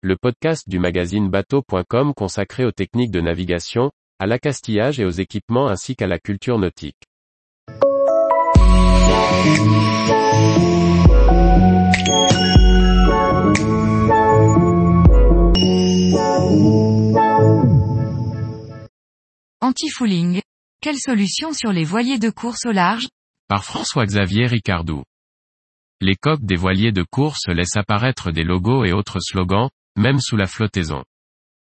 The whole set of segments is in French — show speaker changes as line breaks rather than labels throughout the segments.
le podcast du magazine bateau.com consacré aux techniques de navigation, à l'accastillage et aux équipements ainsi qu'à la culture nautique.
Anti-fouling. Quelle solution sur les voiliers de course au large?
Par François-Xavier Ricardou. Les coques des voiliers de course laissent apparaître des logos et autres slogans, même sous la flottaison.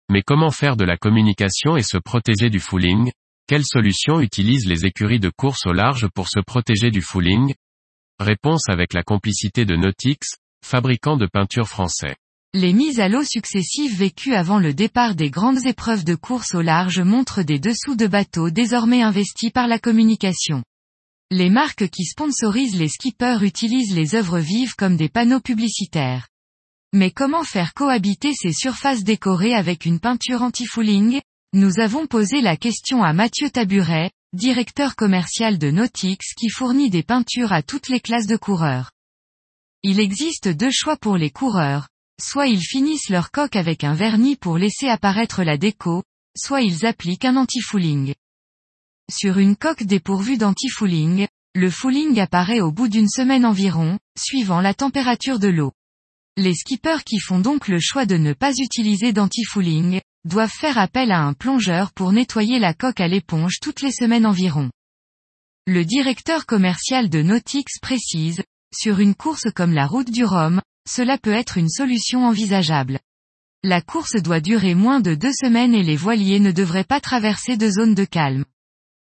Mais comment faire de la communication et se protéger du fouling? Quelles solutions utilisent les écuries de course au large pour se protéger du fouling? Réponse avec la complicité de Nautix, fabricant de peinture français.
Les mises à l'eau successives vécues avant le départ des grandes épreuves de course au large montrent des dessous de bateaux désormais investis par la communication. Les marques qui sponsorisent les skippers utilisent les œuvres vives comme des panneaux publicitaires. Mais comment faire cohabiter ces surfaces décorées avec une peinture anti-fouling? Nous avons posé la question à Mathieu Taburet, directeur commercial de Nautix qui fournit des peintures à toutes les classes de coureurs. Il existe deux choix pour les coureurs, soit ils finissent leur coque avec un vernis pour laisser apparaître la déco, soit ils appliquent un anti-fouling. Sur une coque dépourvue d'anti-fouling, le fouling apparaît au bout d'une semaine environ, suivant la température de l'eau. Les skippers qui font donc le choix de ne pas utiliser d'anti-fouling, doivent faire appel à un plongeur pour nettoyer la coque à l'éponge toutes les semaines environ. Le directeur commercial de Nautix précise, sur une course comme la route du Rhum, cela peut être une solution envisageable. La course doit durer moins de deux semaines et les voiliers ne devraient pas traverser de zone de calme.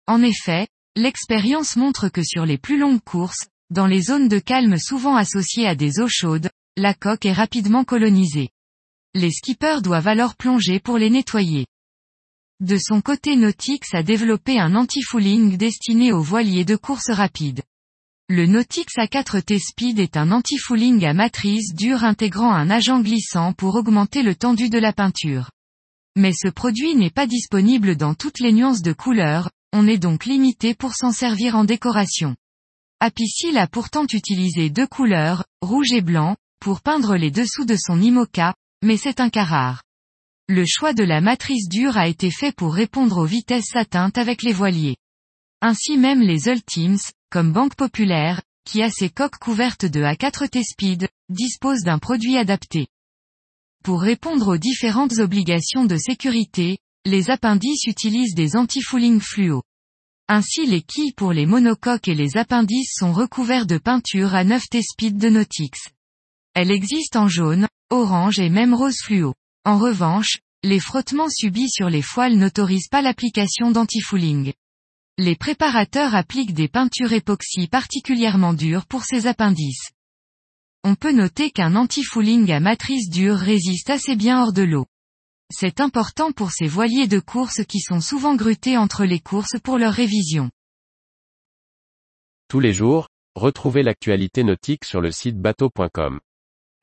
En effet, l'expérience montre que sur les plus longues courses, dans les zones de calme souvent associées à des eaux chaudes, la coque est rapidement colonisée. Les skippers doivent alors plonger pour les nettoyer. De son côté Nautix a développé un anti-fouling destiné aux voiliers de course rapide. Le Nautix A4T Speed est un anti-fouling à matrice dure intégrant un agent glissant pour augmenter le tendu de la peinture. Mais ce produit n'est pas disponible dans toutes les nuances de couleurs, on est donc limité pour s'en servir en décoration. Apicil a pourtant utilisé deux couleurs, rouge et blanc, pour peindre les dessous de son IMOCA, mais c'est un cas rare. Le choix de la matrice dure a été fait pour répondre aux vitesses atteintes avec les voiliers. Ainsi même les Ultims, comme Banque Populaire, qui a ses coques couvertes de A4T Speed, disposent d'un produit adapté. Pour répondre aux différentes obligations de sécurité, les appendices utilisent des anti-fouling fluo. Ainsi les quilles pour les monocoques et les appendices sont recouverts de peinture à 9 T-Speed de Nautix. Elle existe en jaune, orange et même rose fluo. En revanche, les frottements subis sur les foiles n'autorisent pas l'application d'anti-fouling. Les préparateurs appliquent des peintures époxy particulièrement dures pour ces appendices. On peut noter qu'un anti-fouling à matrice dure résiste assez bien hors de l'eau. C'est important pour ces voiliers de course qui sont souvent grutés entre les courses pour leur révision.
Tous les jours, retrouvez l'actualité nautique sur le site bateau.com.